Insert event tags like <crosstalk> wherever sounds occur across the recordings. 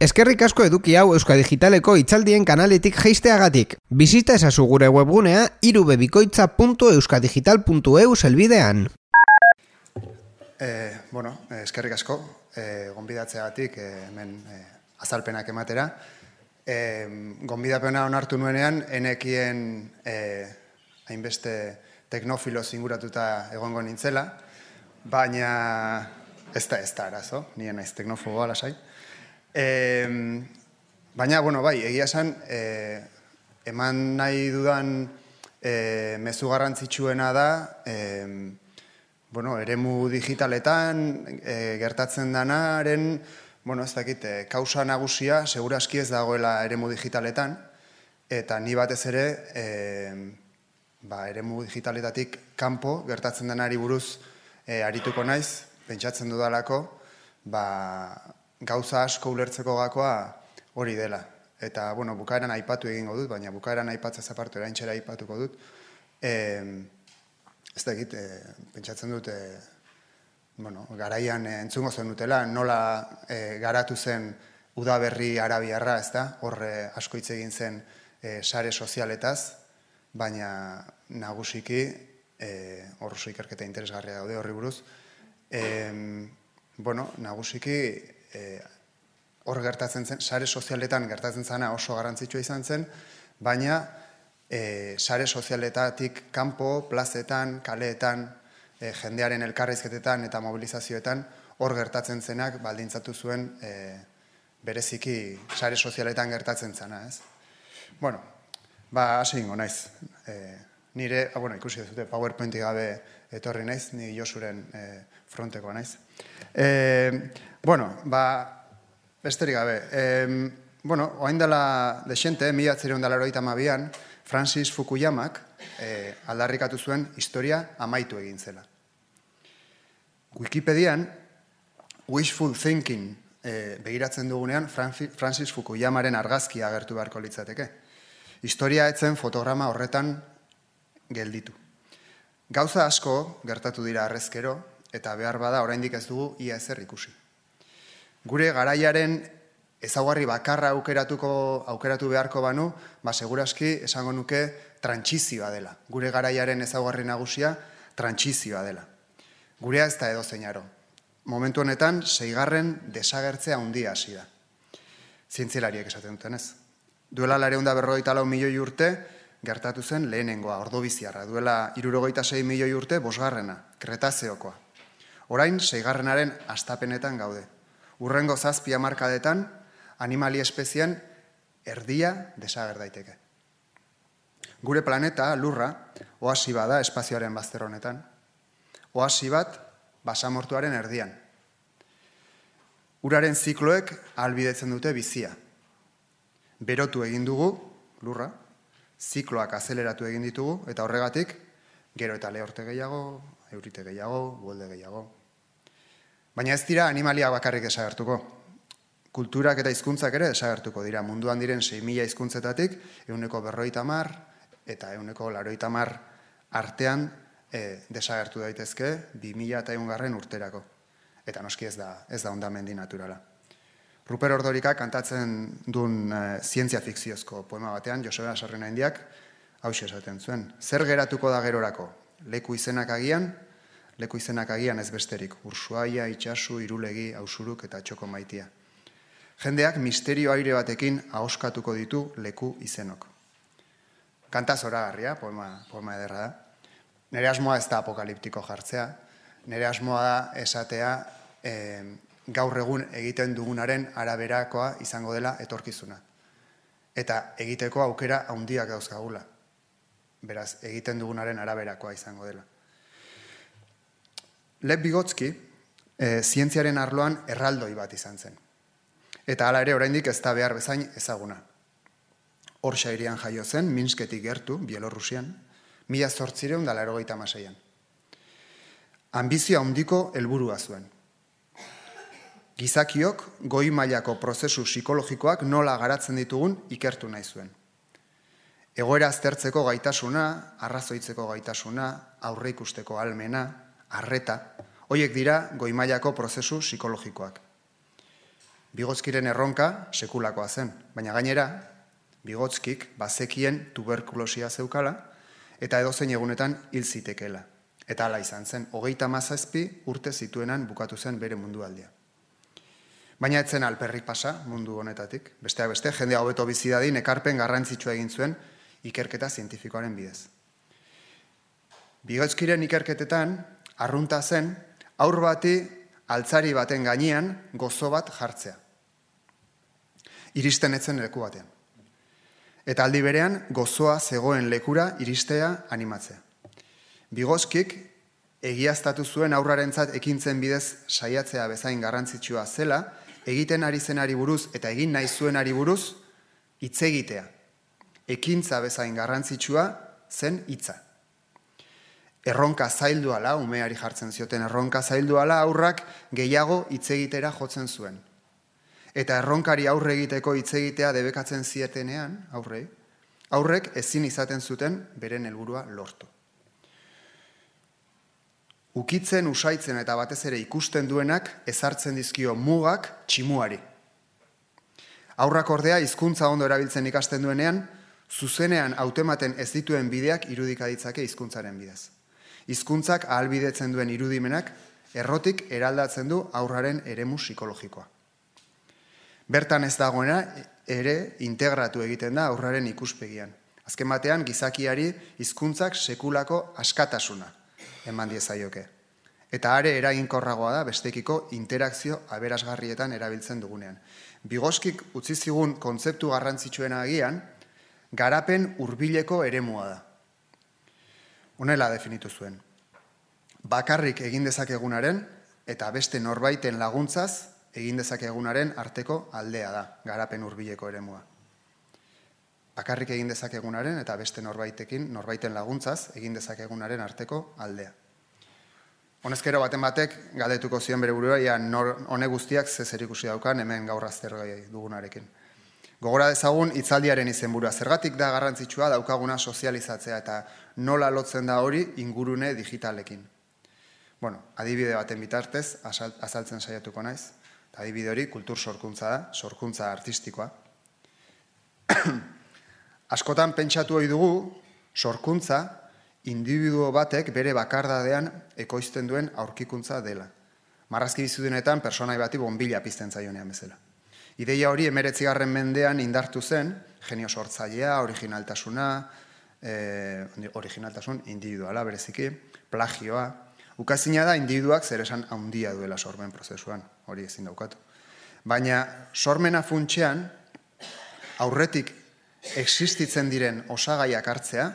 Eskerrik asko eduki hau Euska Digitaleko itzaldien kanaletik jeisteagatik. Bizita esazu gure webgunea irubebikoitza.euskadigital.eu zelbidean. Eh, bueno, eh, eskerrik asko, eh, gonbidatzeagatik eh, hemen eh, azalpenak ematera. Eh, gonbidapena onartu nuenean, enekien eh, hainbeste teknofilo zinguratuta egongo nintzela, baina ez da ez da arazo, nien naiz teknofoboa lasai. E, baina, bueno, bai, egia esan, e, eman nahi dudan e, mezu garrantzitsuena da, e, bueno, eremu digitaletan, e, gertatzen danaren, bueno, ez dakit, e, kausa nagusia, seguraski ez dagoela eremu digitaletan, eta ni batez ere, e, ba, eremu digitaletatik kanpo gertatzen denari buruz e, arituko naiz, pentsatzen dudalako, ba, gauza asko ulertzeko gakoa hori dela. Eta, bueno, bukaeran aipatu egingo dut, baina bukaeran aipatzea zapartu eraintxera aipatuko dut. E, ez da egit, e, pentsatzen dut, e, bueno, garaian e, entzungo zen dutela, nola e, garatu zen udaberri arabiarra, ez da, horre asko hitz egin zen e, sare sozialetaz, baina nagusiki, e, horro ikerketa interesgarria daude horri buruz, e, bueno, nagusiki, e, hor gertatzen zen, sare sozialetan gertatzen zena oso garrantzitsua izan zen, baina e, sare sozialetatik kanpo, plazetan, kaleetan, e, jendearen elkarrizketetan eta mobilizazioetan hor gertatzen zenak baldintzatu zuen e, bereziki sare sozialetan gertatzen zena, ez? Bueno, ba, hasi ingo naiz. E, nire, ah, bueno, ikusi dute, PowerPointik gabe etorri naiz, ni Josuren e, fronteko naiz. E, bueno, ba, besterik gabe. E, bueno, oain dela desente, mila atzireun dela mabian, Francis Fukuyamak e, aldarrikatu zuen historia amaitu egin zela. Wikipedian, wishful thinking e, begiratzen dugunean, Francis Fukuyamaren argazkia agertu beharko litzateke. Historia etzen fotograma horretan gelditu. Gauza asko gertatu dira arrezkero, eta behar bada oraindik ez dugu ia ezer ikusi. Gure garaiaren ezaugarri bakarra aukeratuko aukeratu beharko banu, ba segurazki esango nuke trantsizioa dela. Gure garaiaren ezaugarri nagusia trantsizioa dela. Gurea ez da edo zeinaro. Momentu honetan, seigarren desagertzea handia hasi da. Zientzialariek esaten duten ez. Duela lareunda berrogeita lau milioi urte, gertatu zen lehenengoa, ordobiziarra. Duela irurogeita sei milioi urte, bosgarrena, kretazeokoa. Orain, seigarrenaren astapenetan gaude. Urrengo zazpia markadetan, animali espezian erdia desager daiteke. Gure planeta, lurra, oasi bada espazioaren bazter honetan. Oasi bat, basamortuaren erdian. Uraren zikloek albidetzen dute bizia. Berotu egin dugu, lurra, zikloak azeleratu egin ditugu, eta horregatik, gero eta lehorte gehiago, eurite gehiago, guelde gehiago, Baina ez dira animalia bakarrik desagertuko. Kulturak eta hizkuntzak ere desagertuko dira. Munduan diren 6.000 hizkuntzetatik, euneko berroita mar, eta euneko laroita mar artean e, desagertu daitezke 2000 eta eungarren urterako. Eta noski ez da, ez da ondamendi naturala. Ruper Ordorika kantatzen duen e, zientzia fikziozko poema batean, Joseba Sarrena Indiak, hau esaten zuen. Zer geratuko da gerorako? Leku izenak agian, leku izenak agian ez besterik, ursuaia, itxasu, irulegi, ausuruk eta txoko maitia. Jendeak misterio aire batekin ahoskatuko ditu leku izenok. Kanta zora garria, poema, poema ederra da. Nere asmoa ez da apokaliptiko jartzea, nere asmoa da esatea e, gaur egun egiten dugunaren araberakoa izango dela etorkizuna. Eta egiteko aukera handiak dauzkagula. Beraz, egiten dugunaren araberakoa izango dela. Lev Bigotski, e, zientziaren arloan erraldoi bat izan zen. Eta hala ere oraindik ez da behar bezain ezaguna. Xairian jaio zen, Minsketik gertu, Bielorrusian, mila zortzireun dala erogeita maseian. Ambizio handiko helburua zuen. Gizakiok goi mailako prozesu psikologikoak nola garatzen ditugun ikertu nahi zuen. Egoera aztertzeko gaitasuna, arrazoitzeko gaitasuna, aurreikusteko almena, arreta, hoiek dira goimailako prozesu psikologikoak. Bigozkiren erronka sekulakoa zen, baina gainera, bigozkik bazekien tuberkulosia zeukala, eta edozein egunetan hil zitekela. Eta hala izan zen, hogeita mazazpi urte zituenan bukatu zen bere mundu aldia. Baina etzen alperrik pasa mundu honetatik, besteak beste, jende hobeto bizi dadin ekarpen garrantzitsua egin zuen ikerketa zientifikoaren bidez. Bigozkiren ikerketetan, arrunta zen, aur bati altzari baten gainean gozo bat jartzea. Iristen etzen leku batean. Eta aldi berean gozoa zegoen lekura iristea animatzea. Bigozkik egiaztatu zuen aurrarentzat ekintzen bidez saiatzea bezain garrantzitsua zela, egiten ari zenari buruz eta egin nahi zuenari buruz hitz egitea. Ekintza bezain garrantzitsua zen hitza. Erronka zaildu ala, umeari jartzen zioten erronka zaildu ala, aurrak gehiago hitz egitera jotzen zuen. Eta erronkari aurre egiteko hitz egitea debekatzen zietenean, aurre, aurrek ezin izaten zuten beren helburua lortu ukitzen, usaitzen eta batez ere ikusten duenak ezartzen dizkio mugak tximuari. Aurrak ordea hizkuntza ondo erabiltzen ikasten duenean, zuzenean automaten ez dituen bideak irudika ditzake hizkuntzaren bidez. Hizkuntzak ahalbidetzen duen irudimenak errotik eraldatzen du aurraren eremu psikologikoa. Bertan ez dagoena ere integratu egiten da aurraren ikuspegian. Azken batean gizakiari hizkuntzak sekulako askatasuna eman diezaioke. Eta are eraginkorragoa da bestekiko interakzio aberasgarrietan erabiltzen dugunean. Bigoskik utzi zigun kontzeptu garrantzitsuena agian, garapen hurbileko eremua da. Honela definitu zuen. Bakarrik egin dezakegunaren eta beste norbaiten laguntzaz egin dezakegunaren arteko aldea da, garapen hurbileko eremua. Bakarrik egin dezakegunaren eta beste norbaitekin, norbaiten laguntzaz egin dezakegunaren arteko aldea. Honezkero baten batek galdetuko zion bere burua, ia hone guztiak ze zer ikusi daukan hemen gaur azter dugunarekin. Gogora dezagun hitzaldiaren izenburua. Zergatik da garrantzitsua daukaguna sozializatzea eta nola lotzen da hori ingurune digitalekin. Bueno, adibide baten bitartez azaltzen saiatuko naiz. Adibide hori kultur sorkuntza da, sorkuntza artistikoa. <clears throat> Askotan pentsatu ohi dugu sorkuntza individuo batek bere bakardadean ekoizten duen aurkikuntza dela. Marrazki bizudunetan personai bati bombila pizten zaionean bezala. Ideia hori emeretzigarren mendean indartu zen, genio sortzailea, originaltasuna, e, originaltasun individuala bereziki, plagioa. Ukazina da individuak zer esan handia duela sormen prozesuan, hori ezin daukatu. Baina sormena funtxean, aurretik existitzen diren osagaiak hartzea,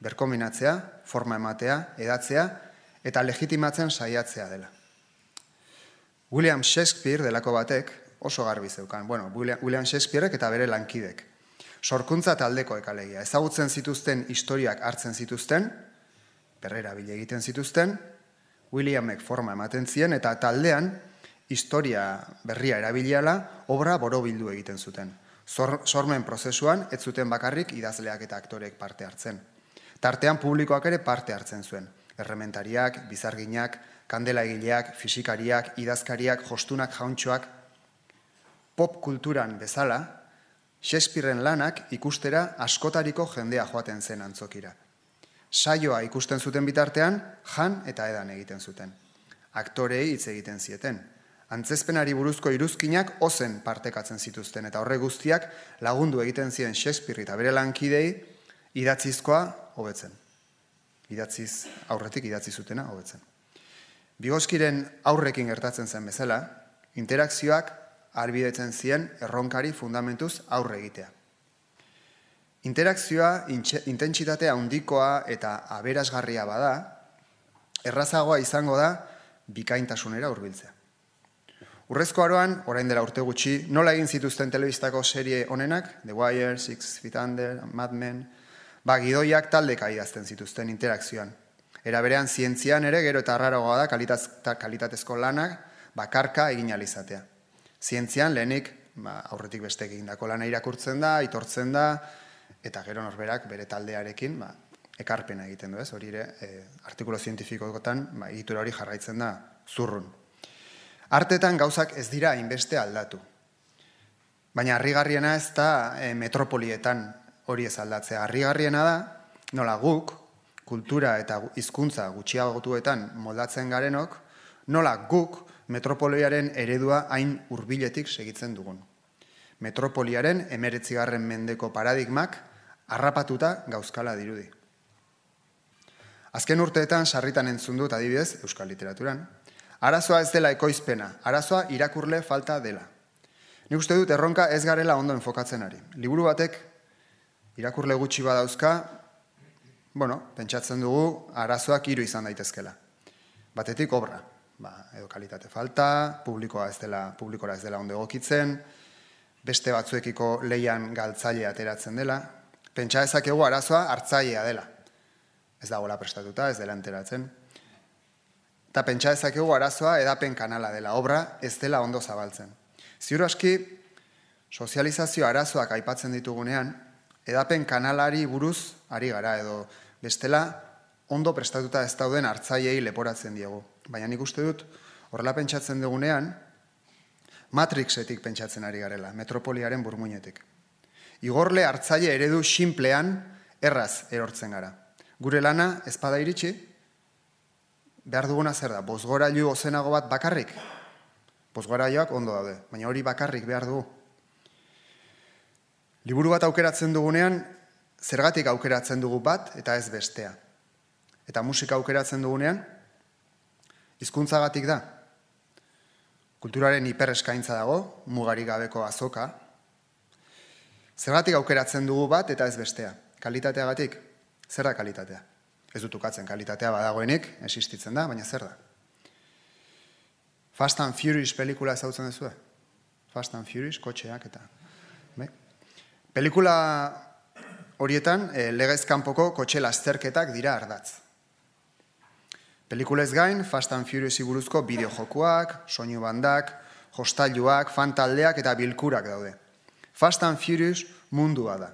berkominatzea, forma ematea, edatzea eta legitimatzen saiatzea dela. William Shakespeare delako batek oso garbi zeukan. Bueno, William Shakespearek eta bere lankidek. Sorkuntza taldeko ekalegia. Ezagutzen zituzten historiak hartzen zituzten, berrera bile egiten zituzten, Williamek forma ematen zien eta taldean historia berria erabiliala obra borobildu egiten zuten. Sormen prozesuan ez zuten bakarrik idazleak eta aktorek parte hartzen. Tartean publikoak ere parte hartzen zuen. Errementariak, bizarginak, kandela egileak, fisikariak, idazkariak, jostunak, jauntxoak, pop kulturan bezala, Shakespeareen lanak ikustera askotariko jendea joaten zen antzokira. Saioa ikusten zuten bitartean, jan eta edan egiten zuten. Aktorei hitz egiten zieten. Antzezpenari buruzko iruzkinak ozen partekatzen zituzten eta horre guztiak lagundu egiten ziren Shakespeare eta bere lankidei idatzizkoa hobetzen. Idatziz aurretik idatzi zutena hobetzen. Bigoskiren aurrekin gertatzen zen bezala, interakzioak albidetzen zien erronkari fundamentuz aurre egitea. Interakzioa intentsitate handikoa eta aberasgarria bada, errazagoa izango da bikaintasunera hurbiltzea. Urrezko aroan, orain dela urte gutxi, nola egin zituzten telebistako serie honenak, The Wire, Six Feet Under, Mad Men, ba, gidoiak taldeka idazten zituzten interakzioan. Era berean zientzian ere gero eta arrarogoa da kalitaz, kalitatezko lanak bakarka egin alizatea. Zientzian lehenik ba, aurretik beste egindako lana irakurtzen da, itortzen da, eta gero norberak bere taldearekin ba, ekarpena egiten du ez, hori ere e, artikulo zientifikokotan ba, egitura hori jarraitzen da zurrun. Artetan gauzak ez dira hainbeste aldatu. Baina harrigarriena ez da e, metropolietan hori ez aldatzea. Harrigarriena da, nola guk, kultura eta hizkuntza gutxiagotuetan moldatzen garenok, nola guk metropoliaren eredua hain hurbiletik segitzen dugun. Metropoliaren emeretzigarren mendeko paradigmak harrapatuta gauzkala dirudi. Azken urteetan sarritan entzun dut adibidez euskal literaturan. Arazoa ez dela ekoizpena, arazoa irakurle falta dela. Nik uste dut erronka ez garela ondo enfokatzen ari. Liburu batek irakurle gutxi badauzka, bueno, pentsatzen dugu arazoak hiru izan daitezkela. Batetik obra, ba, edo kalitate falta, publikoa ez dela, publikora ez dela ondo egokitzen, beste batzuekiko leian galtzaile ateratzen dela, pentsa ezakegu arazoa hartzailea dela. Ez dagoela prestatuta, ez dela enteratzen. Eta pentsa ezakegu arazoa edapen kanala dela, obra ez dela ondo zabaltzen. Ziur aski, sozializazio arazoak aipatzen ditugunean, edapen kanalari buruz ari gara edo bestela ondo prestatuta ez dauden hartzaiei leporatzen diegu. Baina nik uste dut horrela pentsatzen dugunean Matrixetik pentsatzen ari garela, metropoliaren burmuinetik. Igorle hartzaile eredu sinplean erraz erortzen gara. Gure lana ezpada iritsi, behar duguna zer da, bozgorailu ozenago bat bakarrik. Bozgorailuak ondo daude, baina hori bakarrik behar dugu. Liburu bat aukeratzen dugunean, zergatik aukeratzen dugu bat eta ez bestea. Eta musika aukeratzen dugunean, hizkuntzagatik da. Kulturaren hiper eskaintza dago, mugarik gabeko azoka. Zergatik aukeratzen dugu bat eta ez bestea. Kalitateagatik, zer da kalitatea? Ez dut ukatzen kalitatea badagoenik, existitzen da, baina zer da? Fast and Furious pelikula ezautzen duzu? Fast and Furious, kotxeak eta... Be? Pelikula horietan e, legez kanpoko kotxe lasterketak dira ardatz. Pelikulez gain, Fast and Furious buruzko bideojokuak, soinu bandak, hostailuak, fantaldeak eta bilkurak daude. Fast and Furious mundua da.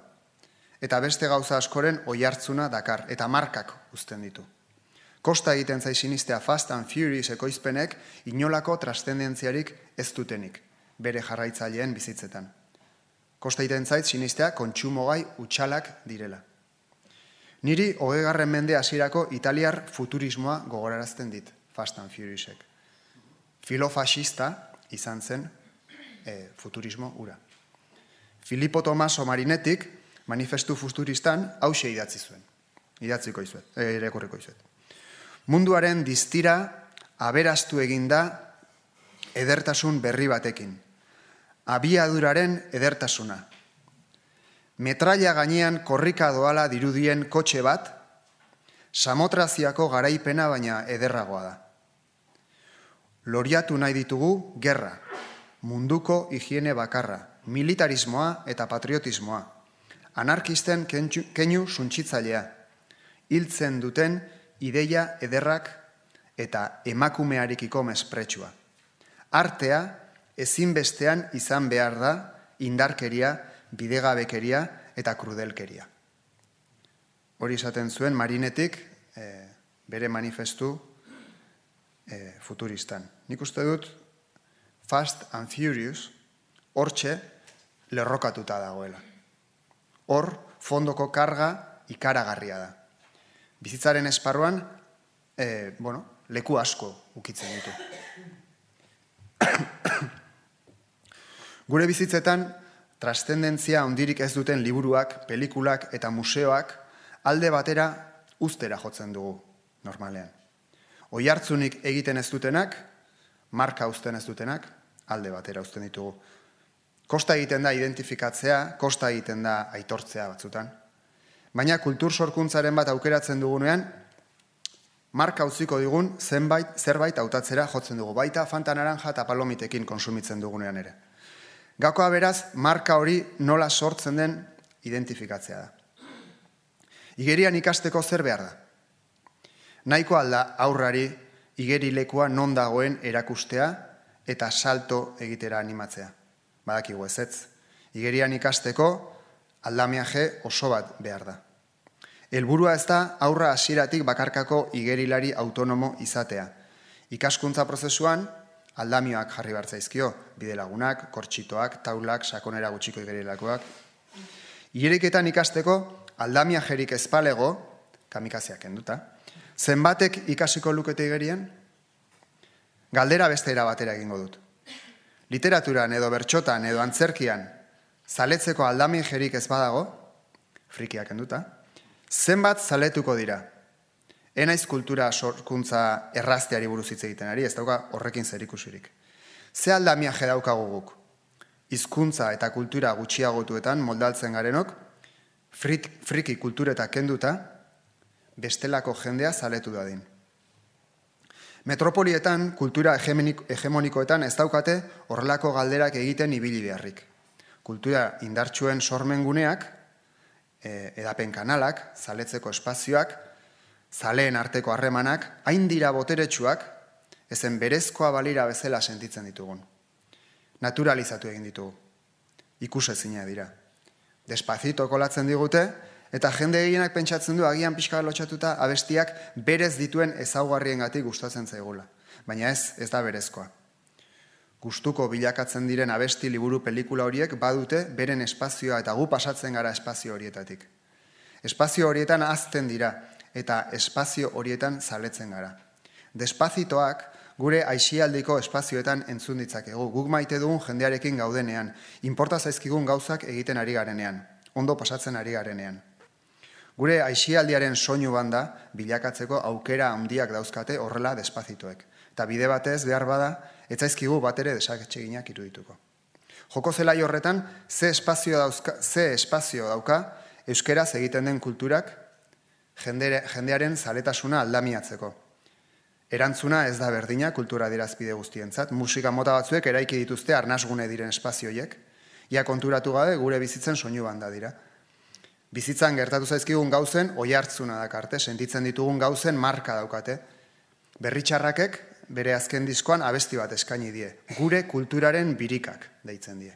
Eta beste gauza askoren oihartzuna dakar, eta markak uzten ditu. Kosta egiten zai sinistea Fast and Furious ekoizpenek inolako trastendentziarik ez dutenik, bere jarraitzaileen bizitzetan. Kosta egiten zait sinistea kontsumogai utxalak direla. Niri hogegarren mende hasierako italiar futurismoa gogorarazten dit, Fast and Furiousek. Filofasista izan zen e, futurismo ura. Filippo Tomaso Marinetik manifestu futuristan hause idatzi zuen. Idatziko izuet, e, izuet. Munduaren distira aberastu eginda edertasun berri batekin – abiaduraren edertasuna. Metraia gainean korrika doala dirudien kotxe bat, samotraziako garaipena baina ederragoa da. Loriatu nahi ditugu gerra, munduko higiene bakarra, militarismoa eta patriotismoa, anarkisten keinu suntzitzailea, hiltzen duten ideia ederrak eta emakumearikiko mespretsua. Artea ezinbestean izan behar da indarkeria, bidegabekeria eta krudelkeria. Hori esaten zuen marinetik e, bere manifestu e, futuristan. Nik uste dut Fast and Furious hortxe lerrokatuta dagoela. Hor fondoko karga ikaragarria da. Bizitzaren esparruan e, bueno, leku asko ukitzen ditu. Gure bizitzetan, trastendentzia ondirik ez duten liburuak, pelikulak eta museoak alde batera ustera jotzen dugu, normalean. Oi hartzunik egiten ez dutenak, marka uzten ez dutenak, alde batera uzten ditugu. Kosta egiten da identifikatzea, kosta egiten da aitortzea batzutan. Baina kultur sorkuntzaren bat aukeratzen dugunean, marka utziko digun zenbait, zerbait hautatzera jotzen dugu. Baita fanta naranja eta palomitekin konsumitzen dugunean ere. Gakoa beraz, marka hori nola sortzen den identifikatzea da. Igerian ikasteko zer behar da? Naiko alda aurrari igeri lekua non dagoen erakustea eta salto egitera animatzea. Badakigu ez ez. Igerian ikasteko aldamiaje oso bat behar da. Helburua ez da aurra hasieratik bakarkako igerilari autonomo izatea. Ikaskuntza prozesuan aldamioak jarri bartzaizkio, bidelagunak, kortxitoak, taulak, sakonera gutxiko igerilakoak. Ieriketan ikasteko, aldamia jerik ezpalego, kamikazeak enduta, zenbatek ikasiko lukete igerien? Galdera beste batera egingo dut. Literaturan edo bertxotan edo antzerkian, zaletzeko aldamin jerik ez badago, frikiak enduta, zenbat zaletuko dira? Enaiz kultura sorkuntza errazteari buruz hitz egiten ari, ez dauka horrekin zer ikusirik. Ze aldamia jedaukagu guk? Hizkuntza eta kultura gutxiagotuetan moldaltzen garenok, friki kultureta kenduta, bestelako jendea zaletu dadin. Metropolietan, kultura hegemonikoetan ez daukate horrelako galderak egiten ibili beharrik. Kultura indartsuen sormen guneak, e, edapen kanalak, zaletzeko espazioak, zaleen arteko harremanak, hain dira boteretsuak, ezen berezkoa balira bezala sentitzen ditugun. Naturalizatu egin ditugu. Ikuse zina dira. Despazito kolatzen digute, eta jende gehienak pentsatzen du agian pixka lotxatuta abestiak berez dituen ezaugarrien gati gustatzen zaigula. Baina ez, ez da berezkoa. Gustuko bilakatzen diren abesti liburu pelikula horiek badute beren espazioa eta gu pasatzen gara espazio horietatik. Espazio horietan azten dira, eta espazio horietan zaletzen gara. Despazitoak gure aixialdiko espazioetan entzun ditzakegu. Guk maite dugun jendearekin gaudenean, inporta zaizkigun gauzak egiten ari garenean, ondo pasatzen ari garenean. Gure aixialdiaren soinu banda bilakatzeko aukera handiak dauzkate horrela despazitoek. Eta bide batez behar bada, etzaizkigu bat ere desaketxeginak irudituko. Joko zelai horretan, ze espazio, dauzka, ze espazio dauka euskeraz egiten den kulturak jendearen zaletasuna aldamiatzeko. Erantzuna ez da berdina kultura dirazpide guztientzat. Musika mota batzuek eraiki dituzte arnasgune diren espazioiek. Ia konturatu gabe gure bizitzen soinu banda dira. Bizitzan gertatu zaizkigun gauzen oi hartzuna dakarte, sentitzen ditugun gauzen marka daukate. Berritxarrakek bere azken diskoan abesti bat eskaini die. Gure kulturaren birikak deitzen die.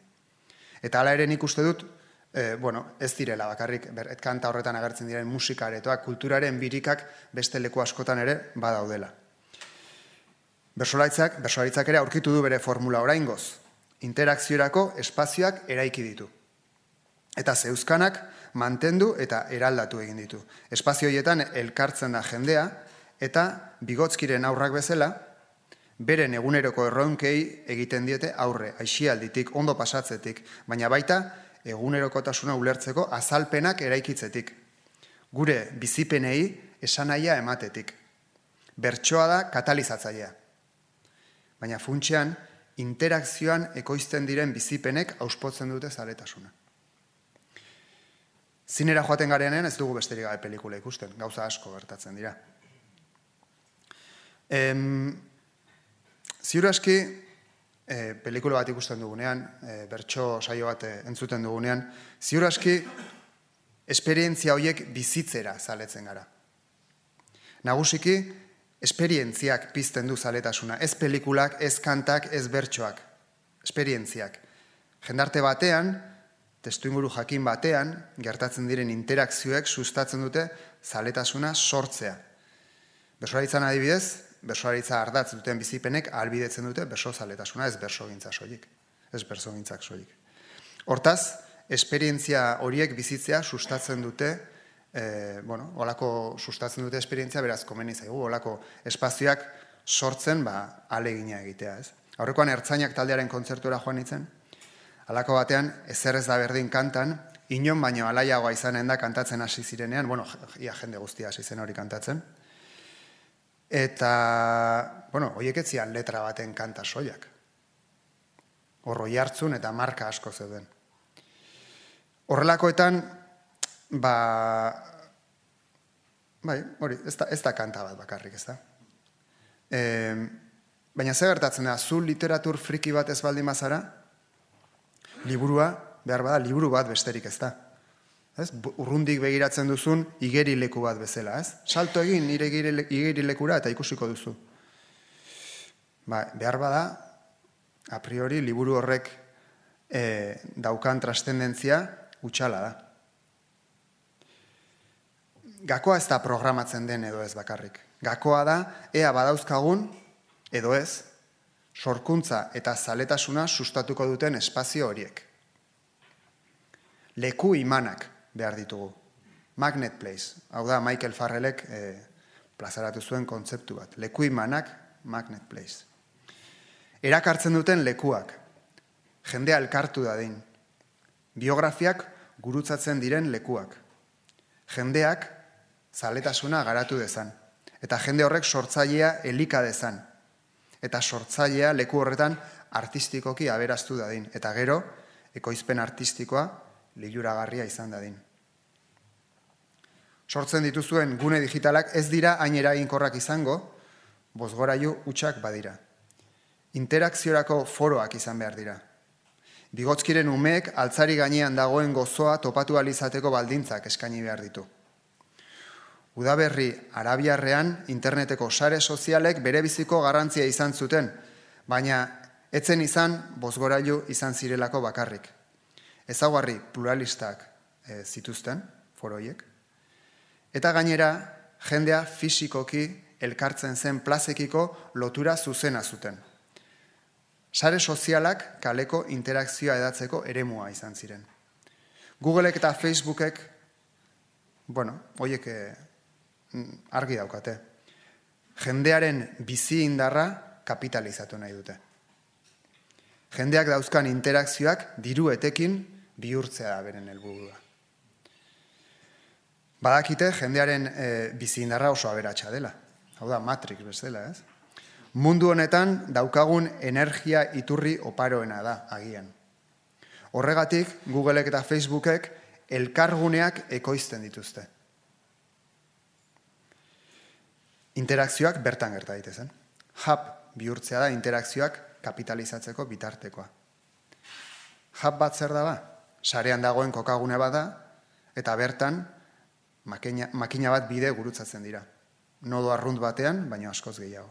Eta hala ere nik uste dut e, bueno, ez direla bakarrik, kanta horretan agertzen diren musikaretoak, kulturaren birikak beste leku askotan ere badaudela. Bersolaritzak, bersolaritzak ere aurkitu du bere formula oraingoz. Interakziorako espazioak eraiki ditu. Eta zeuzkanak mantendu eta eraldatu egin ditu. Espazio horietan elkartzen da jendea eta bigotzkiren aurrak bezala, beren eguneroko erronkei egiten diete aurre, aixialditik, ondo pasatzetik, baina baita egunerokotasuna ulertzeko azalpenak eraikitzetik. Gure bizipenei esanaia ematetik. Bertsoa da katalizatzailea. Baina funtsean, interakzioan ekoizten diren bizipenek auspotzen dute zaletasuna. Zinera joaten garenean ez dugu besterik gabe pelikula ikusten, gauza asko gertatzen dira. Em, ziur aski, e, pelikula bat ikusten dugunean, e, bertso saio bat e, entzuten dugunean, ziur aski, esperientzia horiek bizitzera zaletzen gara. Nagusiki, esperientziak pizten du zaletasuna. Ez pelikulak, ez kantak, ez bertsoak. Esperientziak. Jendarte batean, testu inguru jakin batean, gertatzen diren interakzioek sustatzen dute zaletasuna sortzea. Besolaritzan adibidez, bersoaritza ardatz duten bizipenek albidetzen dute bersozaletasuna, ez bersogintza soilik. Ez bersogintzak soilik. Hortaz, esperientzia horiek bizitzea sustatzen dute, e, bueno, olako sustatzen dute esperientzia, beraz, komeni zaigu, olako espazioak sortzen, ba, alegina egitea, ez? Aurrekoan ertzainak taldearen kontzertura joan nintzen, alako batean, ezer ez da berdin kantan, inon baino alaiagoa izanen da kantatzen hasi zirenean, bueno, ia jende guztia hasi zen hori kantatzen, Eta, bueno, horiek etzian letra baten kanta soiak. Horro jartzun eta marka asko zeuden. Horrelakoetan, ba, bai, hori, ez da, ez da kanta bat bakarrik, ez da. E, baina ze gertatzen da, zu literatur friki bat ez baldin mazara, liburua, behar bada, liburu bat besterik ez da ez? Urrundik begiratzen duzun igeri leku bat bezala, ez? Salto egin nire igeri lekura eta ikusiko duzu. Ba, behar bada, a priori, liburu horrek e, daukan trastendentzia utxala da. Gakoa ez da programatzen den edo ez bakarrik. Gakoa da, ea badauzkagun, edo ez, sorkuntza eta zaletasuna sustatuko duten espazio horiek. Leku imanak behar ditugu. Magnet place, hau da Michael Farrellek e, plazaratu zuen kontzeptu bat. Leku imanak, magnet place. Erakartzen duten lekuak, jendea elkartu da din. Biografiak gurutzatzen diren lekuak. Jendeak zaletasuna garatu dezan. Eta jende horrek sortzailea elika dezan. Eta sortzailea leku horretan artistikoki aberaztu dadin. Eta gero, ekoizpen artistikoa liluragarria izan dadin. Sortzen dituzuen gune digitalak ez dira hain eraginkorrak izango, bozgoraiu utxak badira. Interakziorako foroak izan behar dira. Bigotzkiren umeek altzari gainean dagoen gozoa topatu alizateko baldintzak eskaini behar ditu. Udaberri Arabiarrean interneteko sare sozialek bere biziko garrantzia izan zuten, baina etzen izan bozgorailu izan zirelako bakarrik. Ezaguarri pluralistak e, zituzten, foroiek, Eta gainera, jendea fisikoki elkartzen zen plazekiko lotura zuzena zuten. Sare sozialak kaleko interakzioa edatzeko eremua izan ziren. Googleek eta Facebookek, bueno, hoiek eh, argi daukate. Jendearen bizi indarra kapitalizatu nahi dute. Jendeak dauzkan interakzioak diru etekin bihurtzea da beren helburua. Badakite jendearen e, bizi indarra oso aberatsa dela. Hau da, Matrix bezala, ez? Mundu honetan daukagun energia iturri oparoena da, agian. Horregatik, Googleek eta Facebookek elkarguneak ekoizten dituzte. Interakzioak bertan gerta daitezen. Hub bihurtzea da interakzioak kapitalizatzeko bitartekoa. Hub bat zer da ba? Sarean dagoen kokagune bada eta bertan makina, makina bat bide gurutzatzen dira. Nodo arrunt batean, baino askoz gehiago.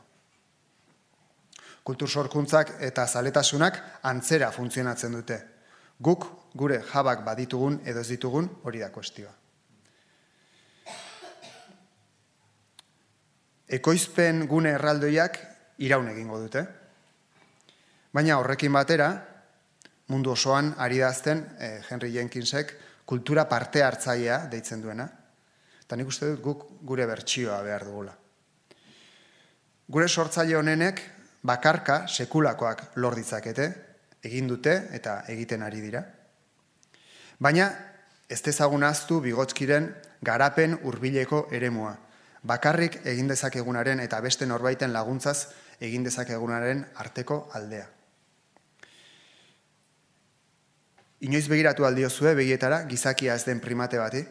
Kultur sorkuntzak eta zaletasunak antzera funtzionatzen dute. Guk gure jabak baditugun edo ez ditugun hori da kuestioa. Ekoizpen gune erraldoiak iraun egingo dute. Baina horrekin batera, mundu osoan ari dazten eh, Henry Jenkinsek kultura parte hartzailea deitzen duena, Eta nik uste dut guk gure bertsioa behar dugula. Gure sortzaile honenek bakarka sekulakoak lor ditzakete, egin dute eta egiten ari dira. Baina ez dezagun aztu bigotzkiren garapen hurbileko eremua. Bakarrik egin dezakegunaren eta beste norbaiten laguntzaz egin dezakegunaren arteko aldea. Inoiz begiratu aldiozue begietara gizakia ez den primate bati,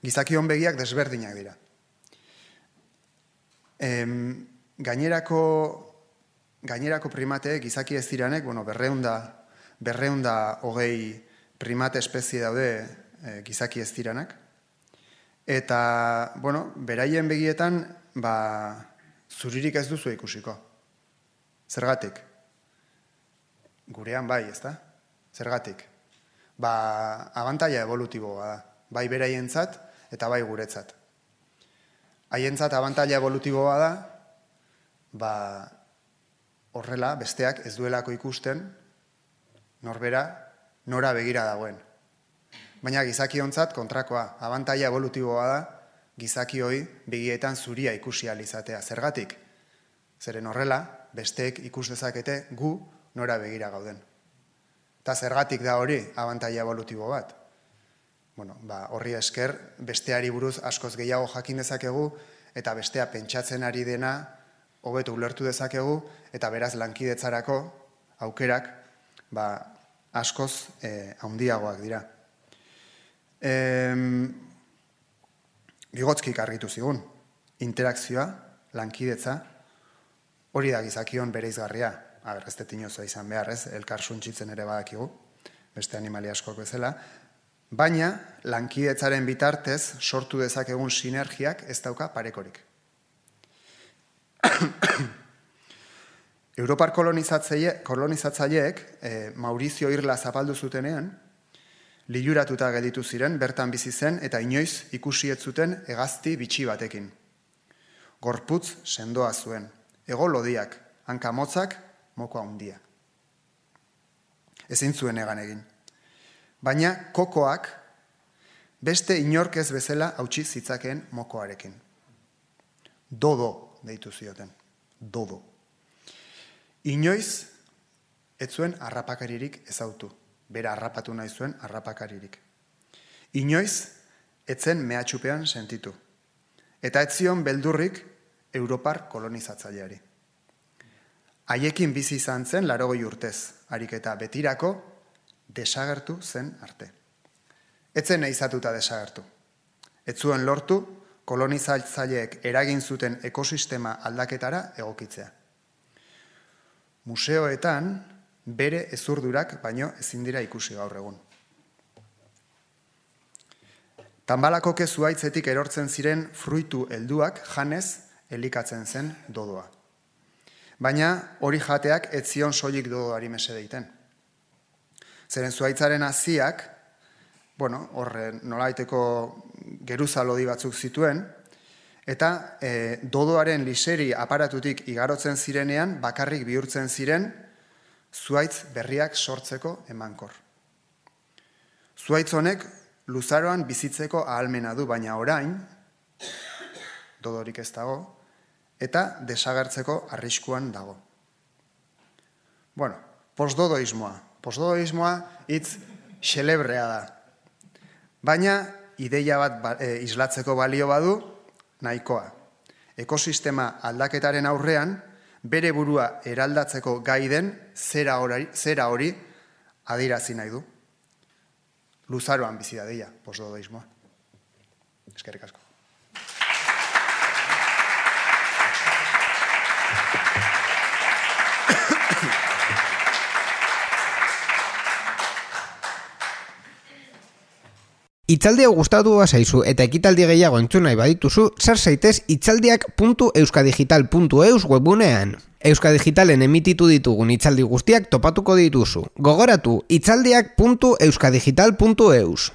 gizakion begiak desberdinak dira. Em, gainerako, gainerako primate, gizaki ez diranek, bueno, berreunda, berreunda hogei primate espezie daude e, gizaki ez diranak. Eta, bueno, beraien begietan, ba, zuririk ez duzu ikusiko. Zergatik? Gurean bai, ez da? Zergatik? Ba, abantaia evolutiboa da. Bai beraientzat, eta bai guretzat. Haientzat abantaila evolutiboa da, ba, horrela, besteak ez duelako ikusten, norbera, nora begira dagoen. Baina gizaki ontzat kontrakoa, abantaila evolutiboa da, gizaki hoi begietan zuria ikusi izatea. Zergatik? Zeren horrela, besteek ikus dezakete gu nora begira gauden. Eta zergatik da hori abantaila evolutibo bat bueno, ba, horri esker, besteari buruz askoz gehiago jakin dezakegu, eta bestea pentsatzen ari dena, hobetu ulertu dezakegu, eta beraz lankidetzarako aukerak, ba, askoz e, handiagoak dira. E, bigotzkik argitu zigun, interakzioa, lankidetza, hori da gizakion bere izgarria, aber, ez izan behar, ez, elkar suntxitzen ere badakigu, beste animalia askok bezala, Baina, lankidetzaren bitartez sortu dezakegun sinergiak ez dauka parekorik. Europar kolonizatzaileek e, Maurizio Irla zapaldu zutenean, liluratuta gelditu ziren, bertan bizi zen eta inoiz ikusi ez zuten hegazti bitxi batekin. Gorputz sendoa zuen, ego lodiak, hanka motzak, mokoa handia. Ezin zuen egan egin. Baina kokoak beste inork ez bezala hautsi zitzakeen mokoarekin. Dodo deitu zioten. Dodo. Inoiz, ez zuen arrapakaririk ezautu. Bera harrapatu nahi zuen arrapakaririk. Inoiz, etzen mehatxupean sentitu. Eta ez zion beldurrik Europar kolonizatzaileari. Haiekin bizi izan zen larogoi urtez, harik eta betirako desagertu zen arte. Etzen eizatuta desagertu. Ez zuen lortu kolonizatzaileek eragin zuten ekosistema aldaketara egokitzea. Museoetan bere ezurdurak baino ezin dira ikusi gaur egun. Tambalako kezuaitzetik erortzen ziren fruitu helduak janez elikatzen zen dodoa. Baina hori jateak ez zion soilik dodoari mese deiten. Zeren zuaitzaren haziak, bueno, horre nolaiteko geruza lodi batzuk zituen, eta e, dodoaren liseri aparatutik igarotzen zirenean, bakarrik bihurtzen ziren, zuaitz berriak sortzeko emankor. Zuaitz honek luzaroan bizitzeko ahalmena du, baina orain, dodorik ez dago, eta desagertzeko arriskuan dago. Bueno, postdodoismoa. Postdodoismoa hitz xelebrea da. Baina ideia bat ba, e, islatzeko balio badu nahikoa. Ekosistema aldaketaren aurrean bere burua eraldatzeko gaiden zera hori, zera hori adirazi nahi du. Luzaroan bizi da deia, postdodoismoa. Eskerrik asko. Itzaldi hau gustatu zaizu eta ekitaldi gehiago entzun nahi badituzu, sar zaitez itzaldiak.euskadigital.eus webunean. Euskadigitalen emititu ditugun itzaldi guztiak topatuko dituzu. Gogoratu itzaldiak.euskadigital.eus.